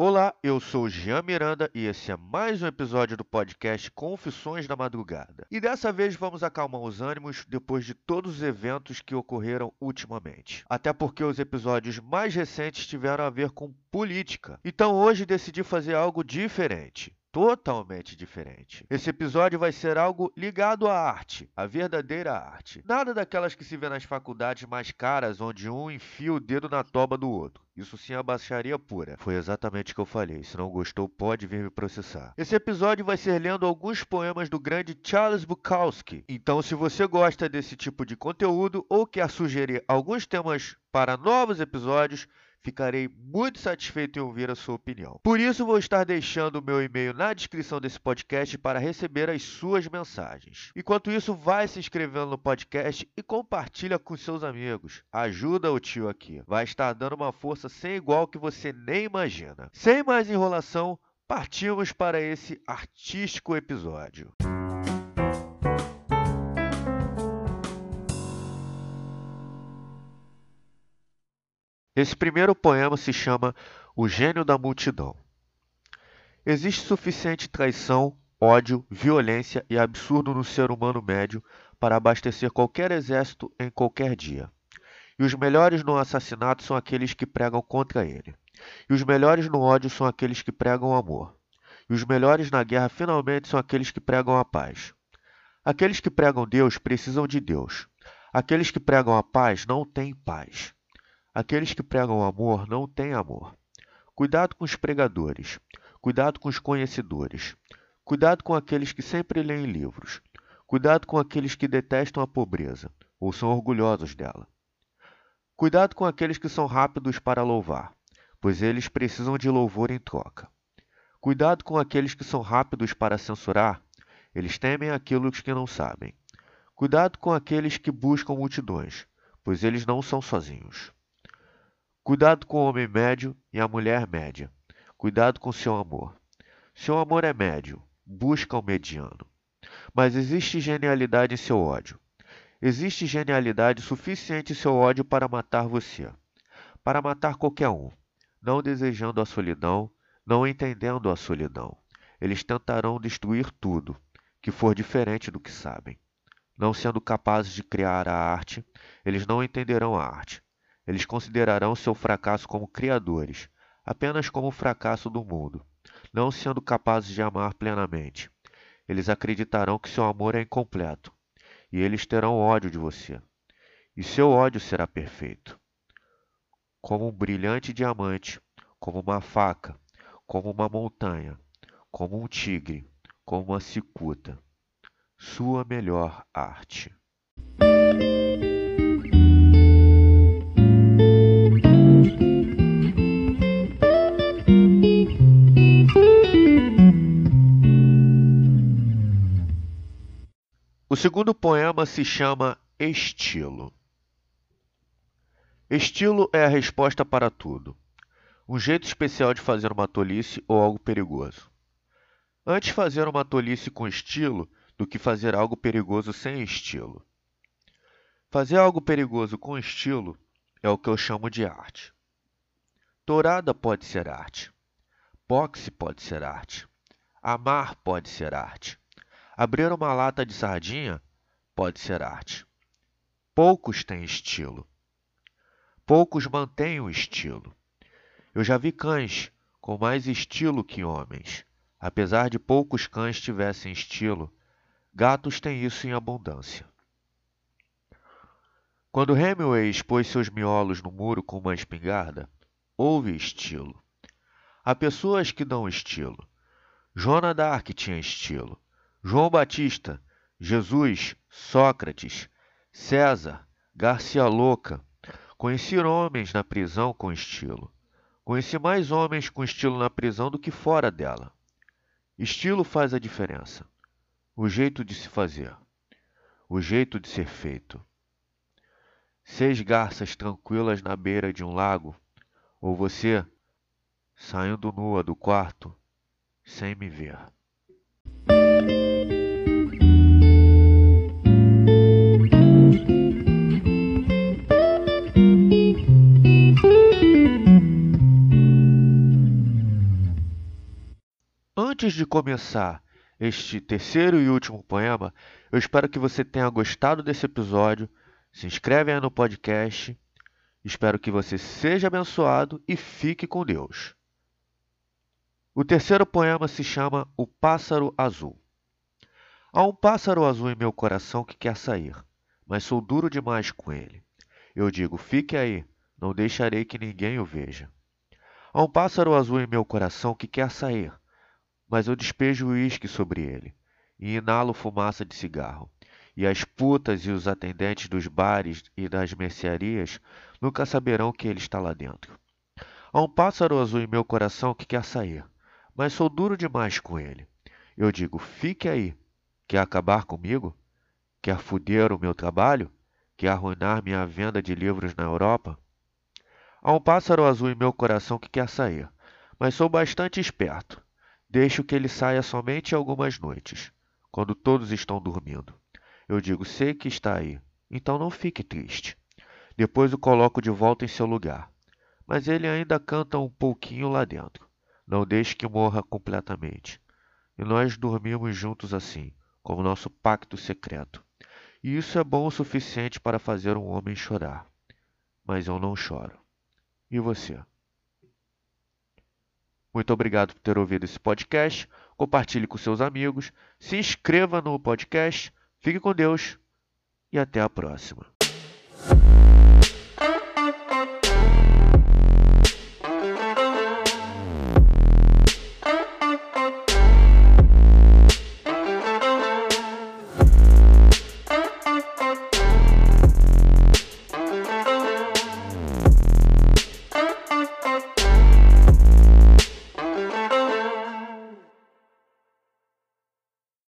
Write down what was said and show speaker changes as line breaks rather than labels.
Olá, eu sou Jean Miranda e esse é mais um episódio do podcast Confissões da Madrugada. E dessa vez vamos acalmar os ânimos depois de todos os eventos que ocorreram ultimamente. Até porque os episódios mais recentes tiveram a ver com política. Então hoje decidi fazer algo diferente totalmente diferente. Esse episódio vai ser algo ligado à arte, à verdadeira arte. Nada daquelas que se vê nas faculdades mais caras, onde um enfia o dedo na toba do outro. Isso sim é baixaria pura. Foi exatamente o que eu falei. Se não gostou, pode vir me processar. Esse episódio vai ser lendo alguns poemas do grande Charles Bukowski. Então, se você gosta desse tipo de conteúdo ou quer sugerir alguns temas para novos episódios, Ficarei muito satisfeito em ouvir a sua opinião. Por isso, vou estar deixando o meu e-mail na descrição desse podcast para receber as suas mensagens. Enquanto isso, vai se inscrevendo no podcast e compartilha com seus amigos. Ajuda o tio aqui. Vai estar dando uma força sem igual que você nem imagina. Sem mais enrolação, partimos para esse artístico episódio. Esse primeiro poema se chama O Gênio da Multidão. Existe suficiente traição, ódio, violência e absurdo no ser humano médio para abastecer qualquer exército em qualquer dia. E os melhores no assassinato são aqueles que pregam contra ele. E os melhores no ódio são aqueles que pregam amor. E os melhores na guerra finalmente são aqueles que pregam a paz. Aqueles que pregam Deus precisam de Deus. Aqueles que pregam a paz não têm paz. Aqueles que pregam amor não têm amor. Cuidado com os pregadores. Cuidado com os conhecedores. Cuidado com aqueles que sempre leem livros. Cuidado com aqueles que detestam a pobreza ou são orgulhosos dela. Cuidado com aqueles que são rápidos para louvar, pois eles precisam de louvor em troca. Cuidado com aqueles que são rápidos para censurar, eles temem aquilo que não sabem. Cuidado com aqueles que buscam multidões, pois eles não são sozinhos. Cuidado com o homem médio e a mulher média. Cuidado com seu amor. Seu amor é médio, busca o mediano. Mas existe genialidade em seu ódio. Existe genialidade suficiente em seu ódio para matar você. Para matar qualquer um. Não desejando a solidão, não entendendo a solidão. Eles tentarão destruir tudo que for diferente do que sabem. Não sendo capazes de criar a arte, eles não entenderão a arte eles considerarão seu fracasso como criadores, apenas como o fracasso do mundo, não sendo capazes de amar plenamente. Eles acreditarão que seu amor é incompleto, e eles terão ódio de você. E seu ódio será perfeito. Como um brilhante diamante, como uma faca, como uma montanha, como um tigre, como uma cicuta. Sua melhor arte. O segundo poema se chama Estilo. Estilo é a resposta para tudo. Um jeito especial de fazer uma tolice ou algo perigoso. Antes fazer uma tolice com estilo do que fazer algo perigoso sem estilo. Fazer algo perigoso com estilo é o que eu chamo de arte. Tourada pode ser arte. Boxe pode ser arte. Amar pode ser arte. Abrir uma lata de sardinha pode ser arte. Poucos têm estilo. Poucos mantêm o estilo. Eu já vi cães com mais estilo que homens. Apesar de poucos cães tivessem estilo, gatos têm isso em abundância. Quando Hemingway expôs seus miolos no muro com uma espingarda, houve estilo. Há pessoas que dão estilo. Joana d'Arc tinha estilo. João Batista, Jesus, Sócrates, César, Garcia Louca. Conheci homens na prisão com estilo. Conheci mais homens com estilo na prisão do que fora dela. Estilo faz a diferença. O jeito de se fazer. O jeito de ser feito. Seis garças tranquilas na beira de um lago, ou você saindo nua do quarto sem me ver. Antes de começar este terceiro e último poema, eu espero que você tenha gostado desse episódio. Se inscreve aí no podcast. Espero que você seja abençoado e fique com Deus. O terceiro poema se chama O Pássaro Azul. Há um pássaro azul em meu coração que quer sair, mas sou duro demais com ele. Eu digo: fique aí, não deixarei que ninguém o veja. Há um pássaro azul em meu coração que quer sair, mas eu despejo uísque sobre ele e inalo fumaça de cigarro. E as putas e os atendentes dos bares e das mercearias nunca saberão que ele está lá dentro. Há um pássaro azul em meu coração que quer sair, mas sou duro demais com ele. Eu digo: fique aí. Quer acabar comigo? Quer fuder o meu trabalho? Quer arruinar minha venda de livros na Europa? Há um pássaro azul em meu coração que quer sair, mas sou bastante esperto. Deixo que ele saia somente algumas noites, quando todos estão dormindo. Eu digo: sei que está aí, então não fique triste. Depois o coloco de volta em seu lugar. Mas ele ainda canta um pouquinho lá dentro. Não deixe que morra completamente. E nós dormimos juntos assim, como nosso pacto secreto. E isso é bom o suficiente para fazer um homem chorar. Mas eu não choro. E você? Muito obrigado por ter ouvido esse podcast. Compartilhe com seus amigos. Se inscreva no podcast. Fique com Deus e até a próxima.